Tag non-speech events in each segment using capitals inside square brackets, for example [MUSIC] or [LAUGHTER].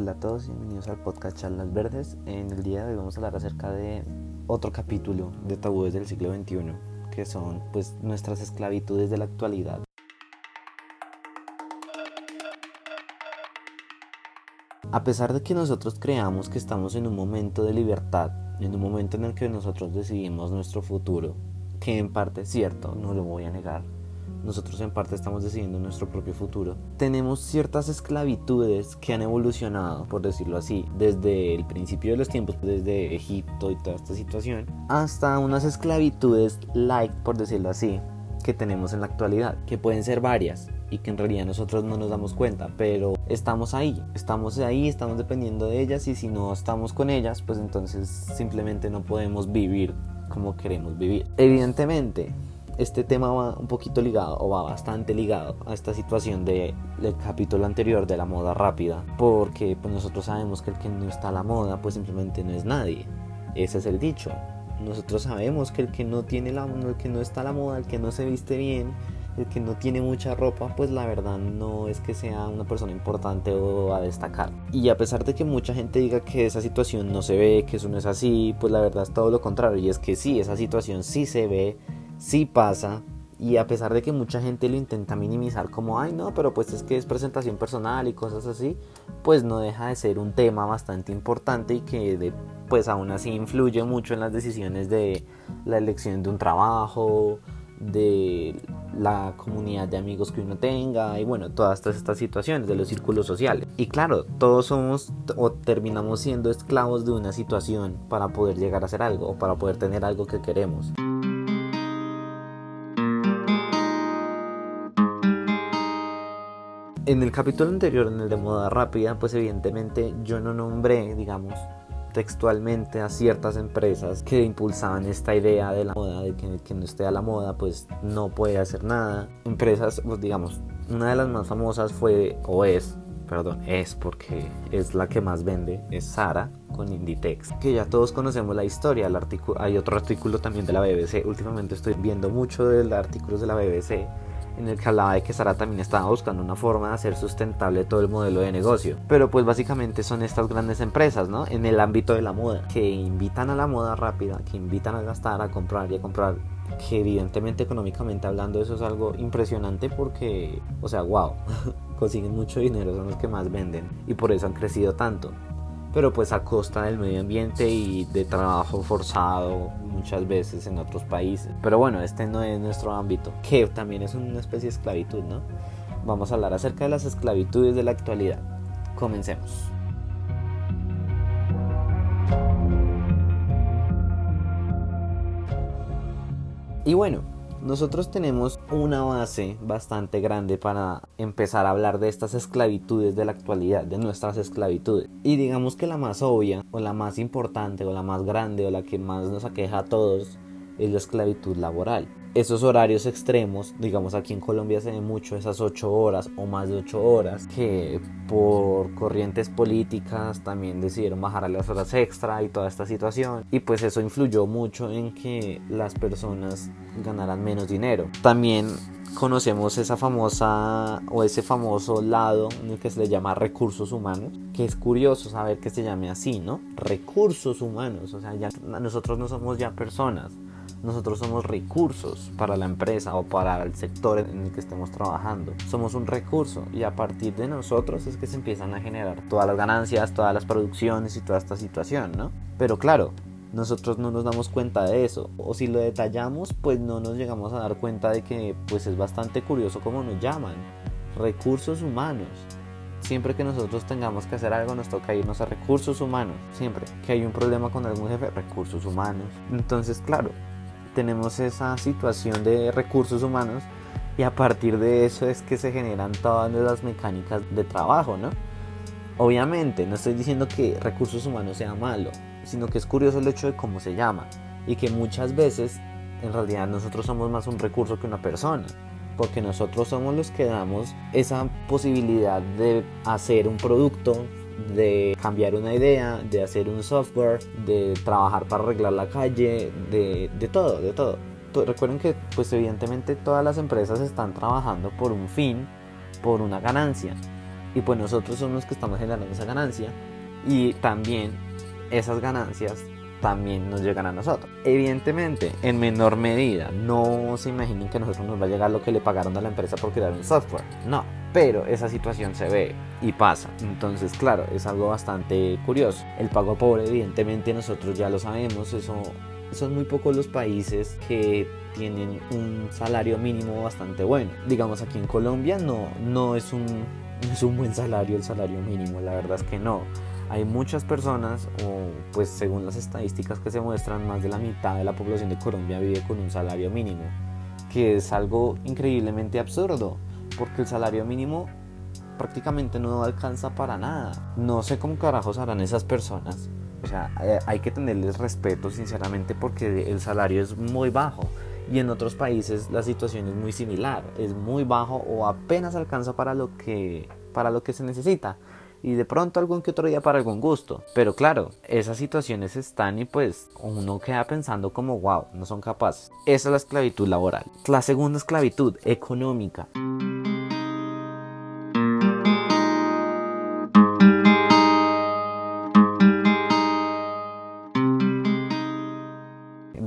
Hola a todos y bienvenidos al podcast Charlas Verdes. En el día de hoy vamos a hablar acerca de otro capítulo de tabúes del siglo XXI, que son pues nuestras esclavitudes de la actualidad. A pesar de que nosotros creamos que estamos en un momento de libertad, en un momento en el que nosotros decidimos nuestro futuro, que en parte es cierto, no lo voy a negar, nosotros en parte estamos decidiendo nuestro propio futuro, tenemos ciertas esclavitudes que han evolucionado, por decirlo así, desde el principio de los tiempos, desde Egipto y toda esta situación, hasta unas esclavitudes light, por decirlo así, que tenemos en la actualidad, que pueden ser varias y que en realidad nosotros no nos damos cuenta, pero estamos ahí, estamos ahí, estamos dependiendo de ellas y si no estamos con ellas, pues entonces simplemente no podemos vivir como queremos vivir. Evidentemente, este tema va un poquito ligado o va bastante ligado a esta situación del capítulo anterior de la moda rápida porque pues nosotros sabemos que el que no está a la moda pues simplemente no es nadie ese es el dicho nosotros sabemos que el que no tiene la el que no está a la moda el que no se viste bien el que no tiene mucha ropa, pues la verdad no es que sea una persona importante o a destacar. Y a pesar de que mucha gente diga que esa situación no se ve, que eso no es así, pues la verdad es todo lo contrario. Y es que sí, esa situación sí se ve, sí pasa y a pesar de que mucha gente lo intenta minimizar como, ay no, pero pues es que es presentación personal y cosas así, pues no deja de ser un tema bastante importante y que de, pues aún así influye mucho en las decisiones de la elección de un trabajo, de la comunidad de amigos que uno tenga y bueno, todas estas situaciones de los círculos sociales. Y claro, todos somos o terminamos siendo esclavos de una situación para poder llegar a hacer algo o para poder tener algo que queremos. En el capítulo anterior, en el de moda rápida, pues evidentemente yo no nombré, digamos, textualmente a ciertas empresas que impulsaban esta idea de la moda, de que, que no esté a la moda, pues no puede hacer nada. Empresas, pues digamos, una de las más famosas fue, o es, perdón, es porque es la que más vende, es Sara con Inditex, que ya todos conocemos la historia, el hay otro artículo también de la BBC, últimamente estoy viendo mucho de artículos de la BBC en el que hablaba de que Sara también estaba buscando una forma de hacer sustentable todo el modelo de negocio. Pero pues básicamente son estas grandes empresas, ¿no? En el ámbito de la moda, que invitan a la moda rápida, que invitan a gastar, a comprar y a comprar que evidentemente económicamente hablando eso es algo impresionante porque, o sea, wow, [LAUGHS] consiguen mucho dinero, son los que más venden y por eso han crecido tanto pero pues a costa del medio ambiente y de trabajo forzado muchas veces en otros países. Pero bueno, este no es nuestro ámbito, que también es una especie de esclavitud, ¿no? Vamos a hablar acerca de las esclavitudes de la actualidad. Comencemos. Y bueno, nosotros tenemos una base bastante grande para empezar a hablar de estas esclavitudes de la actualidad, de nuestras esclavitudes. Y digamos que la más obvia, o la más importante, o la más grande, o la que más nos aqueja a todos, es la esclavitud laboral esos horarios extremos, digamos aquí en Colombia se ve mucho esas 8 horas o más de 8 horas, que por corrientes políticas también decidieron bajar a las horas extra y toda esta situación. Y pues eso influyó mucho en que las personas ganaran menos dinero. También conocemos esa famosa o ese famoso lado en el que se le llama recursos humanos, que es curioso saber que se llame así, ¿no? Recursos humanos, o sea, ya nosotros no somos ya personas, nosotros somos recursos para la empresa o para el sector en el que estemos trabajando. Somos un recurso y a partir de nosotros es que se empiezan a generar todas las ganancias, todas las producciones y toda esta situación, ¿no? Pero claro, nosotros no nos damos cuenta de eso. O si lo detallamos pues no nos llegamos a dar cuenta de que pues es bastante curioso cómo nos llaman. Recursos humanos. Siempre que nosotros tengamos que hacer algo nos toca irnos a recursos humanos. Siempre que hay un problema con algún jefe recursos humanos. Entonces claro tenemos esa situación de recursos humanos y a partir de eso es que se generan todas las mecánicas de trabajo, ¿no? Obviamente, no estoy diciendo que recursos humanos sea malo, sino que es curioso el hecho de cómo se llama y que muchas veces en realidad nosotros somos más un recurso que una persona, porque nosotros somos los que damos esa posibilidad de hacer un producto, de cambiar una idea, de hacer un software, de trabajar para arreglar la calle, de, de todo, de todo. Recuerden que pues evidentemente todas las empresas están trabajando por un fin, por una ganancia. y pues nosotros somos los que estamos generando esa ganancia y también esas ganancias también nos llegan a nosotros. Evidentemente, en menor medida, no se imaginen que a nosotros nos va a llegar lo que le pagaron a la empresa por crear un software. No, pero esa situación se ve y pasa. Entonces, claro, es algo bastante curioso. El pago pobre, evidentemente, nosotros ya lo sabemos, eso son muy pocos los países que tienen un salario mínimo bastante bueno. Digamos aquí en Colombia no, no, es un, es un buen salario el salario mínimo, la verdad es que no hay muchas personas, o pues según las estadísticas que se muestran, más de la mitad de la población de Colombia vive con un salario mínimo, que es algo increíblemente absurdo, porque el salario mínimo prácticamente no alcanza para nada. No sé cómo carajos harán esas personas. O sea, eh, hay que tenerles respeto sinceramente porque el salario es muy bajo y en otros países la situación es muy similar, es muy bajo o apenas alcanza para lo que para lo que se necesita y de pronto algún que otro día para algún gusto. Pero claro, esas situaciones están y pues uno queda pensando como wow, no son capaces. Esa es la esclavitud laboral. La segunda esclavitud económica.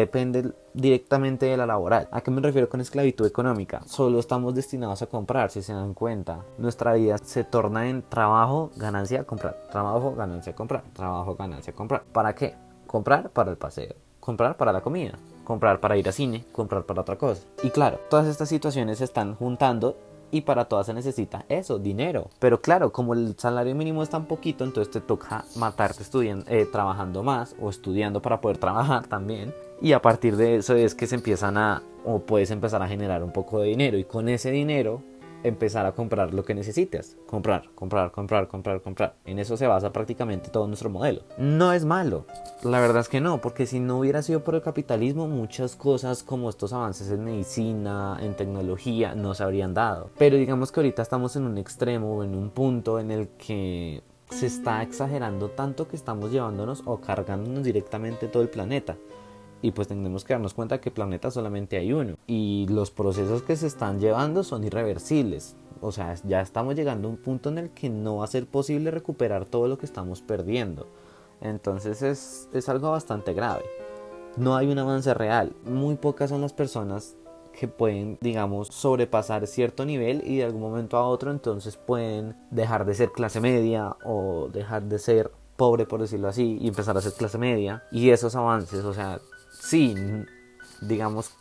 Depende directamente de la laboral. ¿A qué me refiero con esclavitud económica? Solo estamos destinados a comprar, si se dan cuenta. Nuestra vida se torna en trabajo, ganancia, comprar. Trabajo, ganancia, comprar. Trabajo, ganancia, comprar. ¿Para qué? Comprar para el paseo. Comprar para la comida. Comprar para ir a cine. Comprar para otra cosa. Y claro, todas estas situaciones se están juntando y para todas se necesita eso, dinero. Pero claro, como el salario mínimo es tan poquito, entonces te toca matarte estudiando, eh, trabajando más o estudiando para poder trabajar también. Y a partir de eso es que se empiezan a, o puedes empezar a generar un poco de dinero y con ese dinero empezar a comprar lo que necesites. Comprar, comprar, comprar, comprar, comprar. En eso se basa prácticamente todo nuestro modelo. No es malo. La verdad es que no, porque si no hubiera sido por el capitalismo, muchas cosas como estos avances en medicina, en tecnología, no se habrían dado. Pero digamos que ahorita estamos en un extremo, en un punto en el que se está exagerando tanto que estamos llevándonos o cargándonos directamente todo el planeta y pues tenemos que darnos cuenta que planeta solamente hay uno y los procesos que se están llevando son irreversibles. O sea, ya estamos llegando a un punto en el que no va a ser posible recuperar todo lo que estamos perdiendo. Entonces es, es algo bastante grave. No hay un avance real. Muy pocas son las personas que pueden, digamos, sobrepasar cierto nivel y de algún momento a otro entonces pueden dejar de ser clase media o dejar de ser pobre, por decirlo así, y empezar a ser clase media. Y esos avances, o sea, sí, digamos,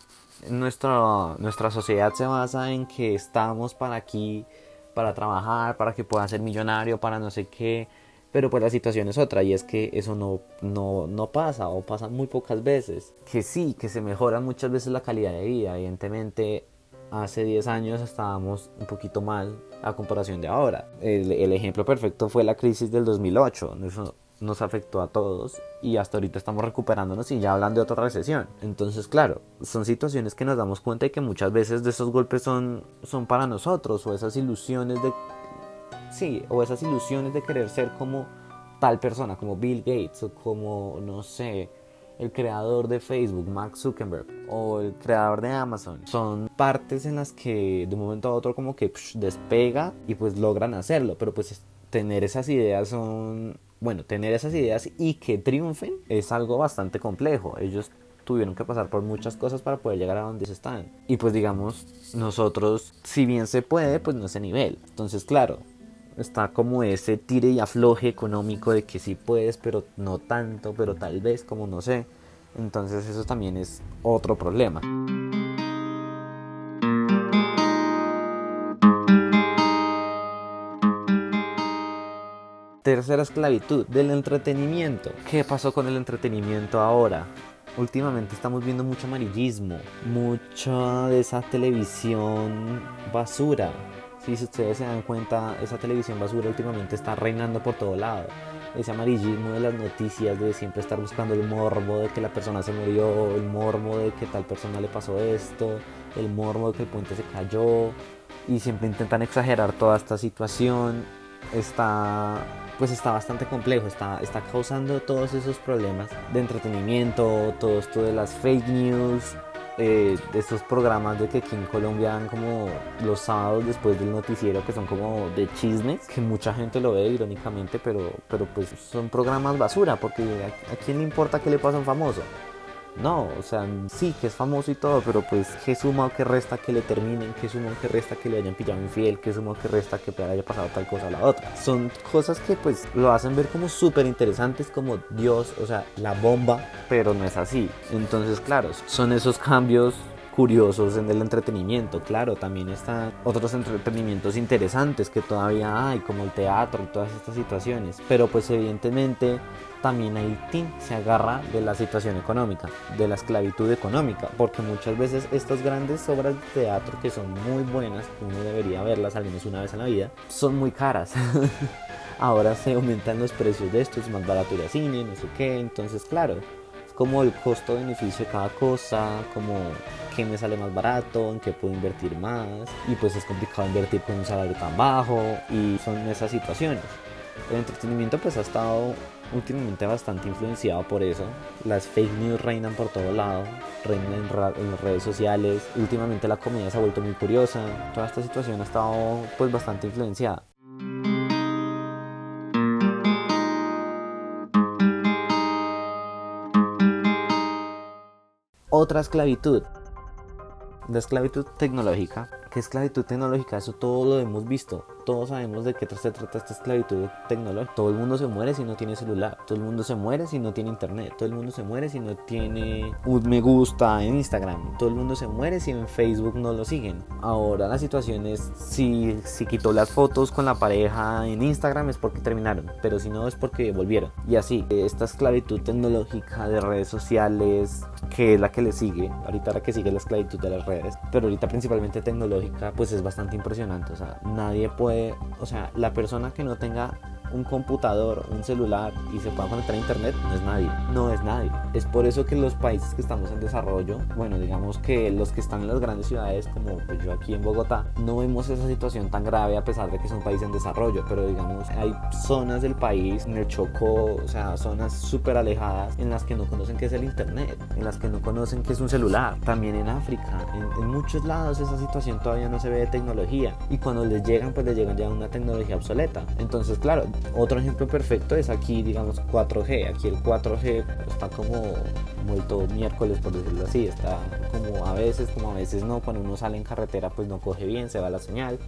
nuestra, nuestra sociedad se basa en que estamos para aquí, para trabajar, para que pueda ser millonario, para no sé qué, pero pues la situación es otra y es que eso no, no, no pasa o pasa muy pocas veces. Que sí, que se mejora muchas veces la calidad de vida, evidentemente hace 10 años estábamos un poquito mal a comparación de ahora. El, ejemplo perfecto fue la crisis del 2008. Eso, nos afectó a todos y hasta ahorita estamos recuperándonos y ya hablan de otra recesión. Entonces, claro, son situaciones que nos damos cuenta y que muchas veces de esos golpes son, son para nosotros o esas ilusiones de... Sí, o esas ilusiones de querer ser como tal persona, como Bill Gates o como, no sé, el creador de Facebook, Mark Zuckerberg, o el creador de Amazon. Son partes en las que de un momento a otro como que despega y pues logran hacerlo, pero pues tener esas ideas son bueno, tener esas ideas y que triunfen es algo bastante complejo. Ellos tuvieron que pasar por muchas cosas para poder llegar a donde se están. Y pues digamos, nosotros, si bien se puede, pues no ese nivel. Entonces, claro, está como ese tire y afloje económico de que sí puedes, pero no tanto, pero tal vez, como no sé. Entonces eso también es otro problema. Tercera esclavitud, del entretenimiento. ¿Qué pasó con el entretenimiento ahora? Últimamente estamos viendo mucho amarillismo, mucha de esa televisión basura. Si ustedes se dan cuenta, esa televisión basura últimamente está reinando por todo lado. Ese amarillismo de las noticias, de siempre estar buscando el morbo de que la persona se murió, el morbo de que tal persona le pasó esto, el morbo de que el puente se cayó. Y siempre intentan exagerar toda esta situación. Está pues está bastante complejo, está, está causando todos esos problemas de entretenimiento, todo esto las fake news eh, estos programas de que aquí en Colombia dan como los sábados después del noticiero que son como de chismes, que mucha gente lo ve irónicamente, pero, pero pues son programas basura, porque a, a quién le importa qué le pasa a un famoso. No, o sea, sí que es famoso y todo, pero pues qué suma o qué resta que le terminen, qué suma o qué resta que le hayan pillado infiel, qué suma o qué resta que haya pasado tal cosa a la otra. Son cosas que pues lo hacen ver como súper interesantes, como Dios, o sea, la bomba, pero no es así. Entonces, claro, son esos cambios curiosos en el entretenimiento. Claro, también están otros entretenimientos interesantes que todavía hay, como el teatro y todas estas situaciones. Pero pues evidentemente también Haití se agarra de la situación económica, de la esclavitud económica, porque muchas veces estas grandes obras de teatro que son muy buenas, uno debería verlas al menos una vez en la vida, son muy caras. [LAUGHS] Ahora se aumentan los precios de esto, es más barato ir al cine, no sé qué, entonces claro, como el costo-beneficio de cada cosa, como qué me sale más barato, en qué puedo invertir más. Y pues es complicado invertir con un salario tan bajo y son esas situaciones. El entretenimiento pues ha estado últimamente bastante influenciado por eso. Las fake news reinan por todo lado, reinan en, en, las redes sociales. Últimamente la comedia se ha vuelto muy curiosa. Toda esta situación ha estado pues bastante influenciada. Otra esclavitud, la esclavitud tecnológica. ¿Qué esclavitud tecnológica? Eso todo lo hemos visto todos sabemos de qué se trata esta esclavitud tecnológica. Todo el mundo se muere si no tiene celular. Todo el mundo se muere si no tiene internet. Todo el mundo se muere si no tiene un me gusta en Instagram. Todo el mundo se muere si en Facebook no lo siguen. Ahora la situación es si, si quitó las fotos con la pareja en Instagram es porque terminaron. Pero si no es porque volvieron. Y así, esta esclavitud tecnológica de redes sociales, que es la que le sigue. Ahorita la que sigue la esclavitud de las redes. Pero ahorita principalmente tecnológica, pues es bastante impresionante. O sea, nadie puede o sea, la persona que no tenga un computador, un celular y se pueda conectar a internet, no es nadie. No es nadie. Es por eso que los países que estamos en desarrollo, bueno, digamos que los que están en las grandes ciudades, como pues yo aquí en Bogotá, no vemos esa situación tan grave a pesar de que es un país en desarrollo, pero digamos, hay zonas del país, en el Chocó, o sea, zonas súper alejadas en las que no conocen qué es el internet, en las que no conocen qué es un celular. También en África, en, en muchos lados esa situación todavía no se ve de tecnología y cuando les llegan, pues les llegan ya una tecnología obsoleta. Entonces, claro, otro ejemplo perfecto es aquí, digamos, 4G. Aquí el 4G está como vuelto miércoles, por decirlo así. Está como a veces, como a veces no. Cuando uno sale en carretera, pues no coge bien, se va la señal.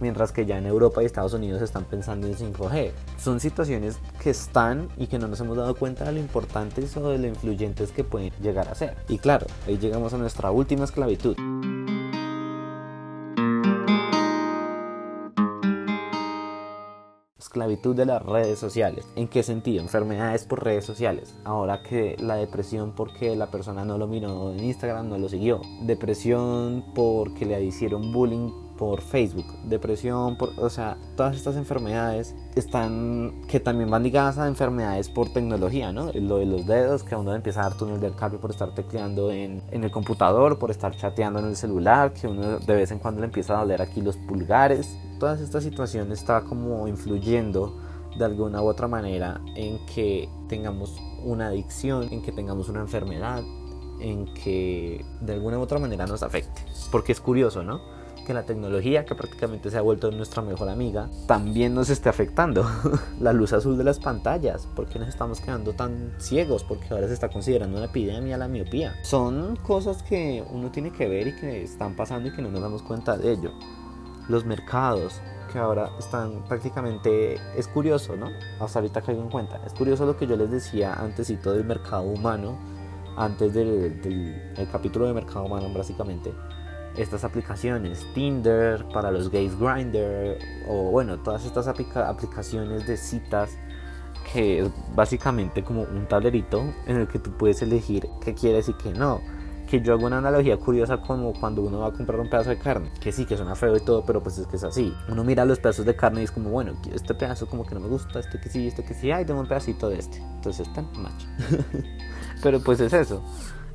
Mientras que ya en Europa y Estados Unidos están pensando en 5G. Son situaciones que están y que no nos hemos dado cuenta de lo importantes o de lo influyentes que pueden llegar a ser. Y claro, ahí llegamos a nuestra última esclavitud. Esclavitud de las redes sociales. ¿En qué sentido? Enfermedades por redes sociales. Ahora que la depresión porque la persona no lo miró en Instagram, no lo siguió. Depresión porque le hicieron bullying por Facebook, depresión, por, o sea, todas estas enfermedades están que también van ligadas a enfermedades por tecnología, ¿no? Lo de los dedos, que a uno empieza a dar túnel del carpio por estar tecleando en, en, el computador, por estar chateando en el celular, que uno de vez en cuando le empieza a doler aquí los pulgares. Todas estas situaciones está como influyendo de alguna u otra manera en que tengamos una adicción, en que tengamos una enfermedad, en que de alguna u otra manera nos afecte. Porque es curioso, ¿no? que la tecnología, que prácticamente se ha vuelto nuestra mejor amiga, también nos esté afectando. [LAUGHS] la luz azul de las pantallas, ¿por qué nos estamos quedando tan ciegos? Porque ahora se está considerando una epidemia la miopía. Son cosas que uno tiene que ver y que están pasando y que no nos damos cuenta de ello. Los mercados, que ahora están prácticamente es curioso, ¿no? Hasta ahorita caigo en cuenta. Es curioso lo que yo les decía antes y todo el mercado humano, antes del, del capítulo de mercado humano, básicamente estas aplicaciones, Tinder, para los gays Grinder, o bueno, todas estas aplicaciones de citas que es básicamente como un tablerito en el que tú puedes elegir qué quieres y qué no. Que yo hago una analogía curiosa como cuando uno va a comprar un pedazo de carne, que sí, que suena feo y todo, pero pues es que es así. Uno mira los pedazos de carne y es como, bueno, este pedazo como que no me gusta, este que sí, este que sí, ay, tengo un pedacito de este. Entonces, tan macho. [LAUGHS] pero pues es eso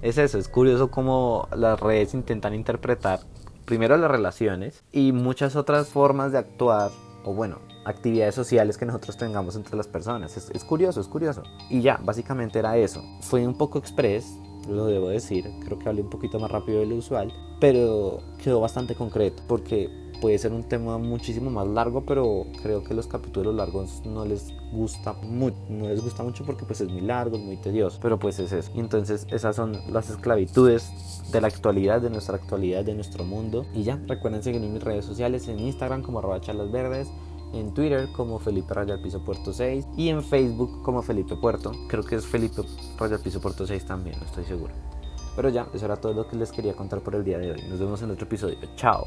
es eso, es curioso cómo las redes intentan interpretar primero las relaciones y muchas otras formas de actuar, o bueno, actividades sociales que nosotros tengamos entre las personas. Es, curioso, es curioso. Y ya, básicamente era eso. Fue un poco express, lo debo decir, creo que hablé un poquito más rápido de lo usual, pero quedó bastante concreto porque puede ser un tema muchísimo más largo, pero creo que los capítulos largos no les gusta mucho, no les gusta mucho porque pues es muy largo, es muy tedioso, pero pues es eso. Entonces esas son las esclavitudes de la actualidad, de nuestra actualidad, de nuestro mundo. Y ya, recuerden seguirme en mis redes sociales, en Instagram como arroba verdes, en Twitter como Felipe Raya Piso Puerto 6 y en Facebook como Felipe Puerto. Creo que es Felipe Raya Piso Puerto 6 también, no estoy seguro. Pero ya, eso era todo lo que les quería contar por el día de hoy. Nos vemos en otro episodio. Chao.